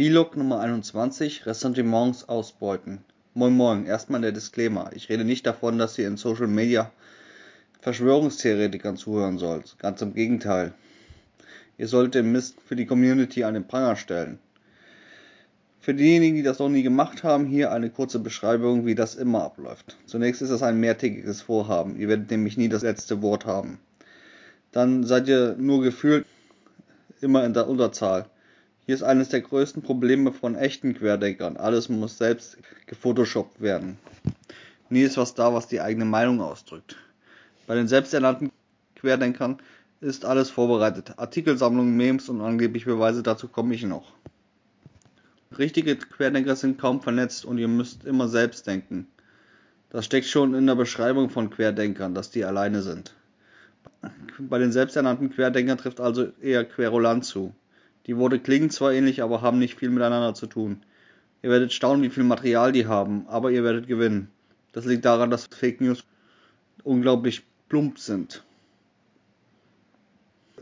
Epilog Nummer 21 Ressentiments ausbeuten. Moin Moin, erstmal der Disclaimer. Ich rede nicht davon, dass ihr in Social Media Verschwörungstheoretikern zuhören sollt. Ganz im Gegenteil. Ihr solltet den Mist für die Community an den Pranger stellen. Für diejenigen, die das noch nie gemacht haben, hier eine kurze Beschreibung, wie das immer abläuft. Zunächst ist es ein mehrtägiges Vorhaben. Ihr werdet nämlich nie das letzte Wort haben. Dann seid ihr nur gefühlt immer in der Unterzahl. Hier ist eines der größten Probleme von echten Querdenkern. Alles muss selbst gefotoshoppt werden. Nie ist was da, was die eigene Meinung ausdrückt. Bei den selbsternannten Querdenkern ist alles vorbereitet. Artikelsammlungen, Memes und angeblich Beweise, dazu komme ich noch. Richtige Querdenker sind kaum vernetzt und ihr müsst immer selbst denken. Das steckt schon in der Beschreibung von Querdenkern, dass die alleine sind. Bei den selbsternannten Querdenkern trifft also eher Querulant zu. Die Worte klingen zwar ähnlich, aber haben nicht viel miteinander zu tun. Ihr werdet staunen, wie viel Material die haben, aber ihr werdet gewinnen. Das liegt daran, dass Fake News unglaublich plump sind.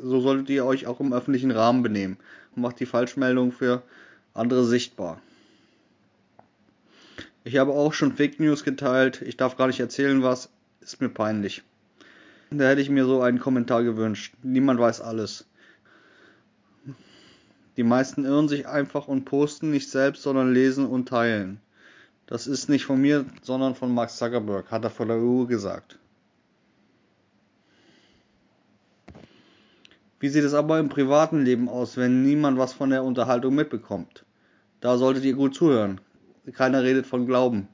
So solltet ihr euch auch im öffentlichen Rahmen benehmen und macht die Falschmeldung für andere sichtbar. Ich habe auch schon Fake News geteilt. Ich darf gar nicht erzählen, was. Ist mir peinlich. Da hätte ich mir so einen Kommentar gewünscht. Niemand weiß alles. Die meisten irren sich einfach und posten nicht selbst, sondern lesen und teilen. Das ist nicht von mir, sondern von Mark Zuckerberg, hat er vor der EU gesagt. Wie sieht es aber im privaten Leben aus, wenn niemand was von der Unterhaltung mitbekommt? Da solltet ihr gut zuhören. Keiner redet von Glauben.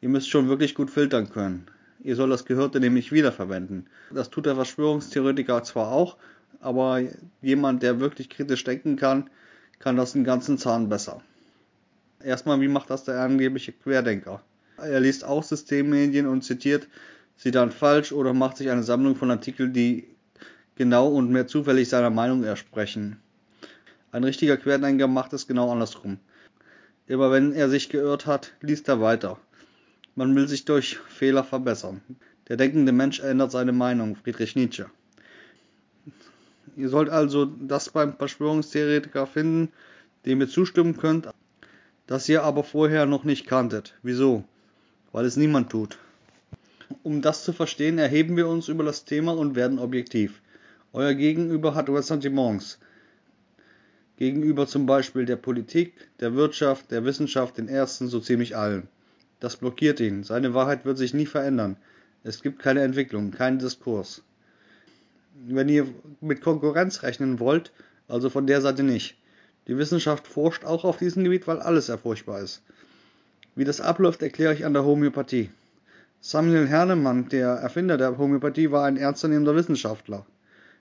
Ihr müsst schon wirklich gut filtern können. Ihr sollt das Gehörte nämlich wiederverwenden. Das tut der Verschwörungstheoretiker zwar auch, aber jemand, der wirklich kritisch denken kann, kann das einen ganzen Zahn besser. Erstmal, wie macht das der angebliche Querdenker? Er liest auch Systemmedien und zitiert sie dann falsch oder macht sich eine Sammlung von Artikeln, die genau und mehr zufällig seiner Meinung ersprechen. Ein richtiger Querdenker macht es genau andersrum. Immer wenn er sich geirrt hat, liest er weiter. Man will sich durch Fehler verbessern. Der denkende Mensch ändert seine Meinung, Friedrich Nietzsche. Ihr sollt also das beim Verschwörungstheoretiker finden, dem ihr zustimmen könnt, das ihr aber vorher noch nicht kanntet. Wieso? Weil es niemand tut. Um das zu verstehen, erheben wir uns über das Thema und werden objektiv. Euer Gegenüber hat Ressentiments. Gegenüber zum Beispiel der Politik, der Wirtschaft, der Wissenschaft, den Ärzten, so ziemlich allen. Das blockiert ihn. Seine Wahrheit wird sich nie verändern. Es gibt keine Entwicklung, keinen Diskurs. Wenn ihr mit Konkurrenz rechnen wollt, also von der Seite nicht. Die Wissenschaft forscht auch auf diesem Gebiet, weil alles erfurchtbar ist. Wie das abläuft, erkläre ich an der Homöopathie. Samuel Hernemann, der Erfinder der Homöopathie, war ein ernstzunehmender Wissenschaftler.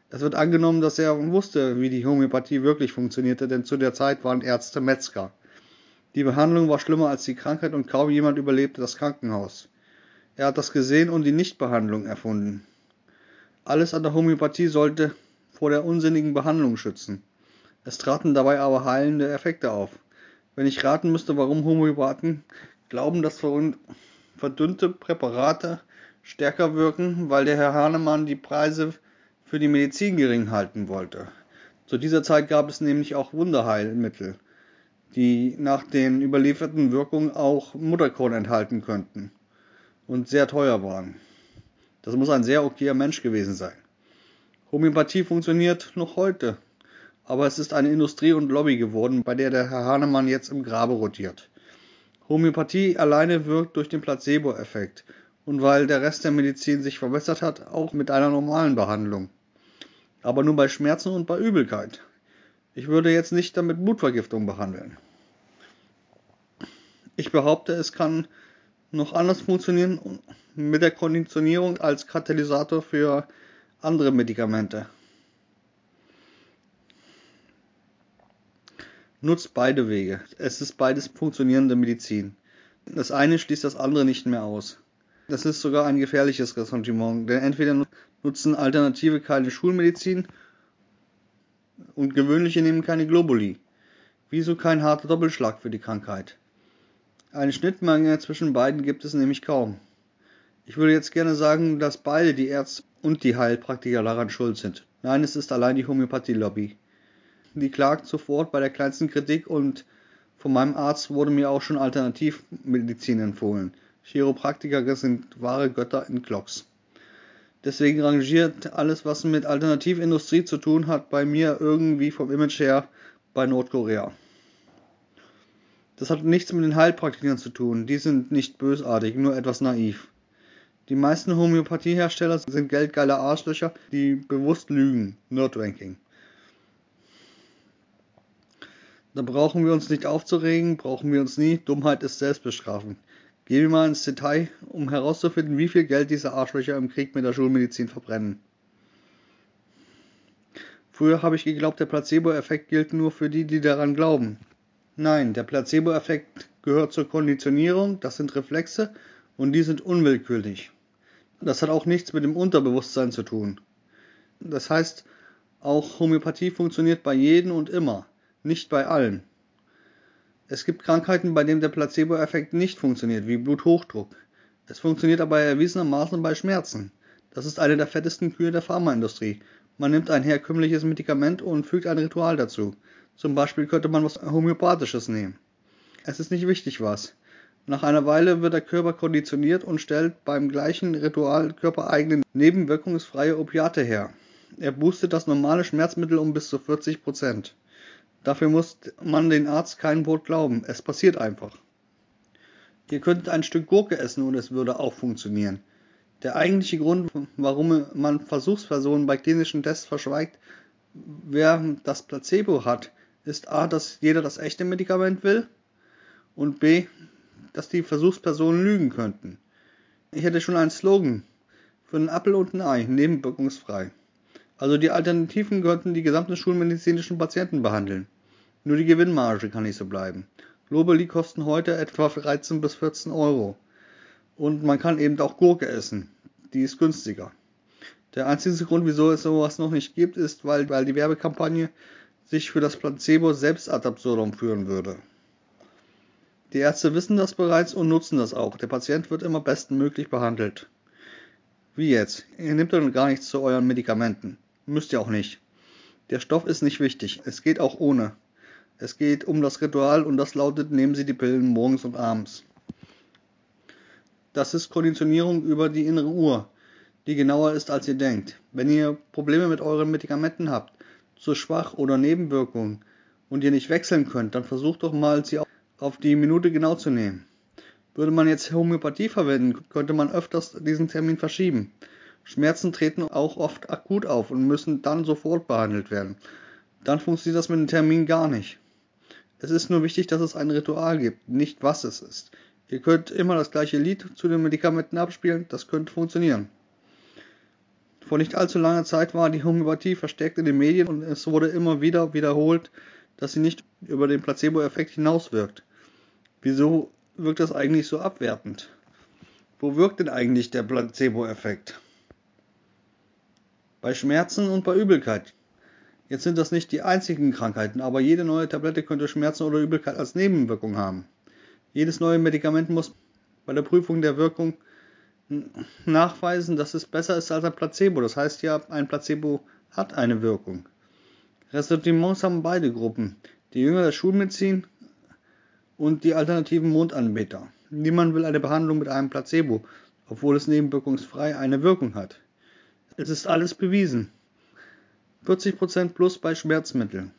Es wird angenommen, dass er wusste, wie die Homöopathie wirklich funktionierte, denn zu der Zeit waren Ärzte Metzger. Die Behandlung war schlimmer als die Krankheit und kaum jemand überlebte das Krankenhaus. Er hat das gesehen und die Nichtbehandlung erfunden. Alles an der Homöopathie sollte vor der unsinnigen Behandlung schützen. Es traten dabei aber heilende Effekte auf. Wenn ich raten müsste, warum Homöopathen glauben, dass verdünnte Präparate stärker wirken, weil der Herr Hahnemann die Preise für die Medizin gering halten wollte. Zu dieser Zeit gab es nämlich auch Wunderheilmittel die nach den überlieferten Wirkungen auch Mutterkorn enthalten könnten und sehr teuer waren. Das muss ein sehr okayer Mensch gewesen sein. Homöopathie funktioniert noch heute, aber es ist eine Industrie und Lobby geworden, bei der der Herr Hahnemann jetzt im Grabe rotiert. Homöopathie alleine wirkt durch den Placebo-Effekt und weil der Rest der Medizin sich verbessert hat, auch mit einer normalen Behandlung. Aber nur bei Schmerzen und bei Übelkeit. Ich würde jetzt nicht damit Blutvergiftung behandeln. Ich behaupte, es kann noch anders funktionieren mit der Konditionierung als Katalysator für andere Medikamente. Nutzt beide Wege. Es ist beides funktionierende Medizin. Das eine schließt das andere nicht mehr aus. Das ist sogar ein gefährliches Ressentiment, denn entweder nutzen Alternative keine Schulmedizin und gewöhnliche nehmen keine Globuli. Wieso kein harter Doppelschlag für die Krankheit? Eine Schnittmenge zwischen beiden gibt es nämlich kaum. Ich würde jetzt gerne sagen, dass beide die Ärzte und die Heilpraktiker daran schuld sind. Nein, es ist allein die Homöopathie-Lobby. die klagt sofort bei der kleinsten Kritik und von meinem Arzt wurde mir auch schon Alternativmedizin empfohlen. Chiropraktiker sind wahre Götter in Klocks. Deswegen rangiert alles, was mit Alternativindustrie zu tun hat, bei mir irgendwie vom Image her bei Nordkorea. Das hat nichts mit den Heilpraktikern zu tun, die sind nicht bösartig, nur etwas naiv. Die meisten Homöopathiehersteller sind geldgeile Arschlöcher, die bewusst lügen. Nerdranking. Da brauchen wir uns nicht aufzuregen, brauchen wir uns nie. Dummheit ist selbstbestrafend. Gehen wir mal ins Detail, um herauszufinden, wie viel Geld diese Arschlöcher im Krieg mit der Schulmedizin verbrennen. Früher habe ich geglaubt, der Placebo-Effekt gilt nur für die, die daran glauben. Nein, der Placebo-Effekt gehört zur Konditionierung, das sind Reflexe und die sind unwillkürlich. Das hat auch nichts mit dem Unterbewusstsein zu tun. Das heißt, auch Homöopathie funktioniert bei jedem und immer nicht bei allen. Es gibt Krankheiten, bei denen der Placebo-Effekt nicht funktioniert, wie Bluthochdruck. Es funktioniert aber erwiesenermaßen bei Schmerzen. Das ist eine der fettesten Kühe der Pharmaindustrie. Man nimmt ein herkömmliches Medikament und fügt ein Ritual dazu. Zum Beispiel könnte man was Homöopathisches nehmen. Es ist nicht wichtig was. Nach einer Weile wird der Körper konditioniert und stellt beim gleichen Ritual körpereigene nebenwirkungsfreie Opiate her. Er boostet das normale Schmerzmittel um bis zu 40 Prozent. Dafür muss man den Arzt kein Wort glauben. Es passiert einfach. Ihr könntet ein Stück Gurke essen und es würde auch funktionieren. Der eigentliche Grund, warum man Versuchspersonen bei klinischen Tests verschweigt, wer das Placebo hat, ist A, dass jeder das echte Medikament will und B, dass die Versuchspersonen lügen könnten. Ich hätte schon einen Slogan für einen Appel und ein Ei, nebenwirkungsfrei. Also die Alternativen könnten die gesamten schulmedizinischen Patienten behandeln. Nur die Gewinnmarge kann nicht so bleiben. Globally kosten heute etwa 13 bis 14 Euro. Und man kann eben auch Gurke essen. Die ist günstiger. Der einzige Grund, wieso es sowas noch nicht gibt, ist, weil, weil die Werbekampagne sich für das Placebo selbst ad absurdum führen würde. Die Ärzte wissen das bereits und nutzen das auch. Der Patient wird immer bestmöglich behandelt. Wie jetzt? Ihr nehmt dann gar nichts zu euren Medikamenten. Müsst ihr auch nicht. Der Stoff ist nicht wichtig. Es geht auch ohne. Es geht um das Ritual und das lautet, nehmen Sie die Pillen morgens und abends. Das ist Konditionierung über die innere Uhr, die genauer ist, als ihr denkt. Wenn ihr Probleme mit euren Medikamenten habt, zu schwach oder Nebenwirkungen und ihr nicht wechseln könnt, dann versucht doch mal, sie auf die Minute genau zu nehmen. Würde man jetzt Homöopathie verwenden, könnte man öfters diesen Termin verschieben. Schmerzen treten auch oft akut auf und müssen dann sofort behandelt werden. Dann funktioniert das mit dem Termin gar nicht. Es ist nur wichtig, dass es ein Ritual gibt, nicht was es ist. Ihr könnt immer das gleiche Lied zu den Medikamenten abspielen, das könnte funktionieren. Vor nicht allzu langer Zeit war die Homöopathie verstärkt in den Medien und es wurde immer wieder wiederholt, dass sie nicht über den Placebo-Effekt hinauswirkt. Wieso wirkt das eigentlich so abwertend? Wo wirkt denn eigentlich der Placebo-Effekt? Bei Schmerzen und bei Übelkeit. Jetzt sind das nicht die einzigen Krankheiten, aber jede neue Tablette könnte Schmerzen oder Übelkeit als Nebenwirkung haben. Jedes neue Medikament muss bei der Prüfung der Wirkung nachweisen, dass es besser ist als ein Placebo. Das heißt ja, ein Placebo hat eine Wirkung. Ressentiments haben beide Gruppen. Die Jünger der Schulmedizin und die alternativen Mondanbeter. Niemand will eine Behandlung mit einem Placebo, obwohl es nebenwirkungsfrei eine Wirkung hat. Es ist alles bewiesen. 40% plus bei Schmerzmitteln.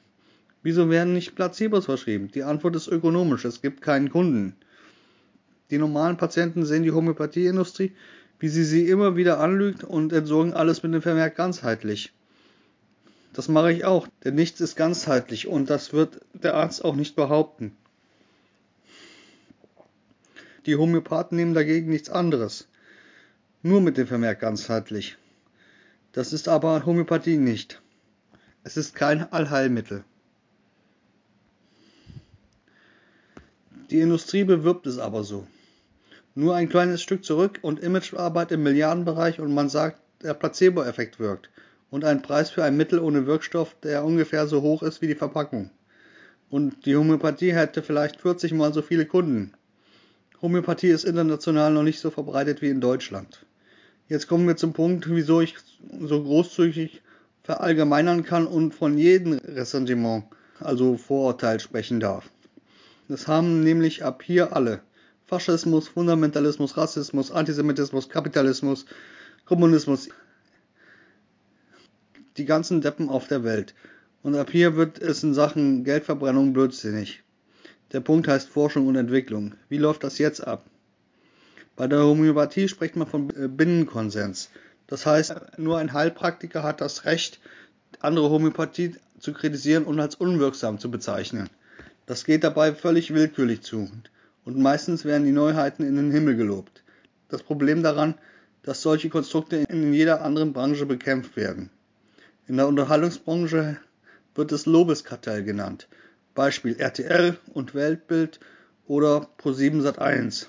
Wieso werden nicht Placebos verschrieben? Die Antwort ist ökonomisch, es gibt keinen Kunden. Die normalen Patienten sehen die Homöopathieindustrie, wie sie sie immer wieder anlügt und entsorgen alles mit dem Vermerk ganzheitlich. Das mache ich auch, denn nichts ist ganzheitlich und das wird der Arzt auch nicht behaupten. Die Homöopathen nehmen dagegen nichts anderes. Nur mit dem Vermerk ganzheitlich. Das ist aber Homöopathie nicht. Es ist kein Allheilmittel. Die Industrie bewirbt es aber so. Nur ein kleines Stück zurück und Imagearbeit im Milliardenbereich und man sagt, der Placebo-Effekt wirkt. Und ein Preis für ein Mittel ohne Wirkstoff, der ungefähr so hoch ist wie die Verpackung. Und die Homöopathie hätte vielleicht 40 mal so viele Kunden. Homöopathie ist international noch nicht so verbreitet wie in Deutschland. Jetzt kommen wir zum Punkt, wieso ich so großzügig verallgemeinern kann und von jedem Ressentiment, also Vorurteil, sprechen darf. Das haben nämlich ab hier alle. Faschismus, Fundamentalismus, Rassismus, Antisemitismus, Kapitalismus, Kommunismus, die ganzen Deppen auf der Welt. Und ab hier wird es in Sachen Geldverbrennung blödsinnig. Der Punkt heißt Forschung und Entwicklung. Wie läuft das jetzt ab? Bei der Homöopathie spricht man von äh, Binnenkonsens. Das heißt, nur ein Heilpraktiker hat das Recht, andere Homöopathie zu kritisieren und als unwirksam zu bezeichnen. Das geht dabei völlig willkürlich zu. Und meistens werden die Neuheiten in den Himmel gelobt. Das Problem daran, dass solche Konstrukte in jeder anderen Branche bekämpft werden. In der Unterhaltungsbranche wird es Lobeskartell genannt. Beispiel RTL und Weltbild oder Pro7 Sat1.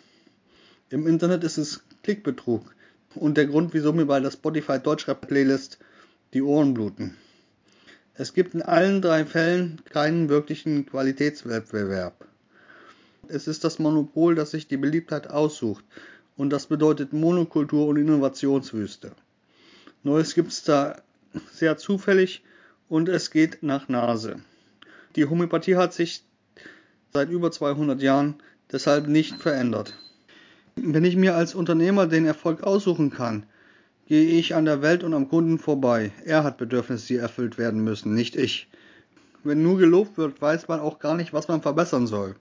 Im Internet ist es Klickbetrug und der Grund, wieso mir bei der Spotify Deutschrap Playlist die Ohren bluten. Es gibt in allen drei Fällen keinen wirklichen Qualitätswettbewerb. Es ist das Monopol, das sich die Beliebtheit aussucht und das bedeutet Monokultur und Innovationswüste. Neues gibt es da sehr zufällig und es geht nach Nase. Die Homöopathie hat sich seit über 200 Jahren deshalb nicht verändert. Wenn ich mir als Unternehmer den Erfolg aussuchen kann, gehe ich an der Welt und am Kunden vorbei. Er hat Bedürfnisse, die erfüllt werden müssen, nicht ich. Wenn nur gelobt wird, weiß man auch gar nicht, was man verbessern soll.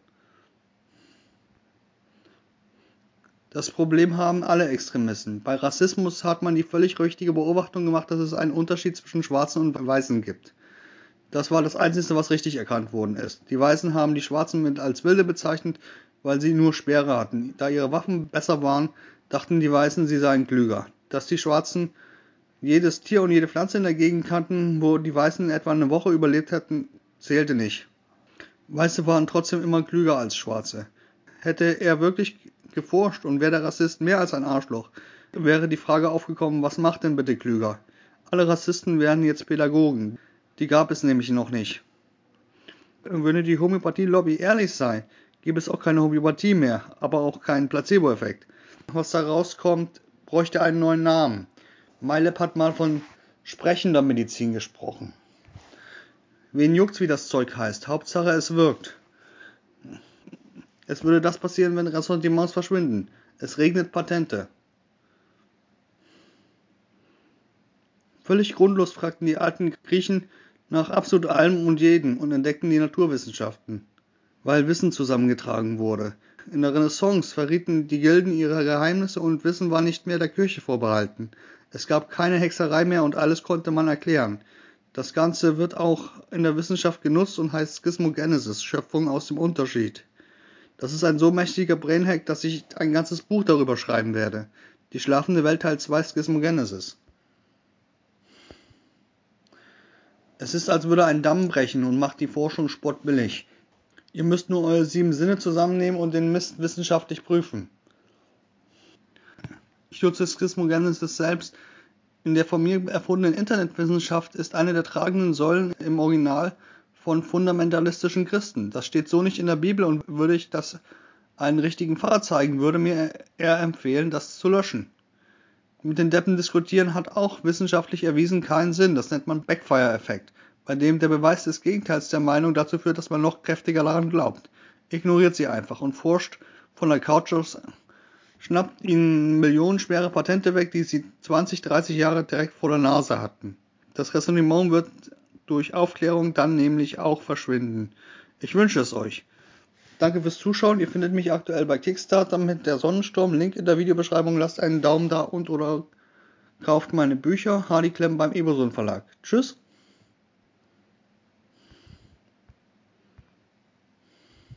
Das Problem haben alle Extremisten. Bei Rassismus hat man die völlig richtige Beobachtung gemacht, dass es einen Unterschied zwischen Schwarzen und Weißen gibt. Das war das Einzige, was richtig erkannt worden ist. Die Weißen haben die Schwarzen mit als Wilde bezeichnet, weil sie nur Speere hatten. Da ihre Waffen besser waren, dachten die Weißen, sie seien klüger. Dass die Schwarzen jedes Tier und jede Pflanze in der Gegend kannten, wo die Weißen etwa eine Woche überlebt hätten, zählte nicht. Weiße waren trotzdem immer klüger als Schwarze. Hätte er wirklich geforscht und wäre der Rassist mehr als ein Arschloch, wäre die Frage aufgekommen, was macht denn bitte klüger? Alle Rassisten wären jetzt Pädagogen. Die gab es nämlich noch nicht. Würde die Homöopathie-Lobby ehrlich sein, gäbe es auch keine Homöopathie mehr, aber auch keinen Placebo-Effekt. Was da rauskommt, bräuchte einen neuen Namen. Meilep hat mal von sprechender Medizin gesprochen. Wen juckt's, wie das Zeug heißt? Hauptsache es wirkt. Es würde das passieren, wenn Ressentiments verschwinden. Es regnet Patente. Völlig grundlos fragten die alten Griechen nach absolut allem und jedem und entdeckten die Naturwissenschaften, weil Wissen zusammengetragen wurde. In der Renaissance verrieten die Gilden ihre Geheimnisse und Wissen war nicht mehr der Kirche vorbehalten. Es gab keine Hexerei mehr und alles konnte man erklären. Das Ganze wird auch in der Wissenschaft genutzt und heißt Schismogenesis, Schöpfung aus dem Unterschied. Das ist ein so mächtiger Brainhack, dass ich ein ganzes Buch darüber schreiben werde. Die schlafende Welt Teil 2 Schismogenesis. Es ist, als würde ein Damm brechen und macht die Forschung spottbillig. Ihr müsst nur eure sieben Sinne zusammennehmen und den Mist wissenschaftlich prüfen. Stutzes Schismogenesis selbst in der von mir erfundenen Internetwissenschaft ist eine der tragenden Säulen im Original von fundamentalistischen Christen. Das steht so nicht in der Bibel und würde ich das einen richtigen Pfarrer zeigen, würde mir er empfehlen, das zu löschen. Mit den Deppen diskutieren hat auch wissenschaftlich erwiesen keinen Sinn. Das nennt man Backfire-Effekt, bei dem der Beweis des Gegenteils der Meinung dazu führt, dass man noch kräftiger daran glaubt. Ignoriert sie einfach und forscht von der Couch aus, schnappt ihnen millionenschwere Patente weg, die sie 20, 30 Jahre direkt vor der Nase hatten. Das Ressentiment wird durch Aufklärung dann nämlich auch verschwinden. Ich wünsche es euch. Danke fürs Zuschauen. Ihr findet mich aktuell bei Kickstarter mit der Sonnensturm. Link in der Videobeschreibung. Lasst einen Daumen da und oder kauft meine Bücher. Hardy Klemm beim Eberson Verlag. Tschüss.